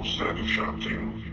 Outside of shouting.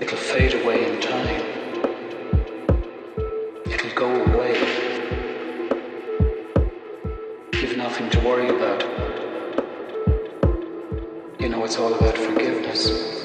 It'll fade away in time. It'll go away. You've nothing to worry about. You know, it's all about forgiveness.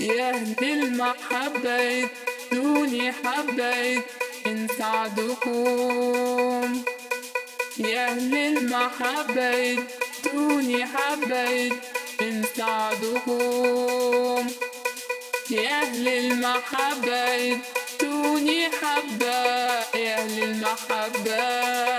يا أهل المحبة دوني حبيت إن سعدكم يا أهل المحبة دوني حبيت إن سعدكم يا أهل المحبة دوني حبة يا أهل المحبة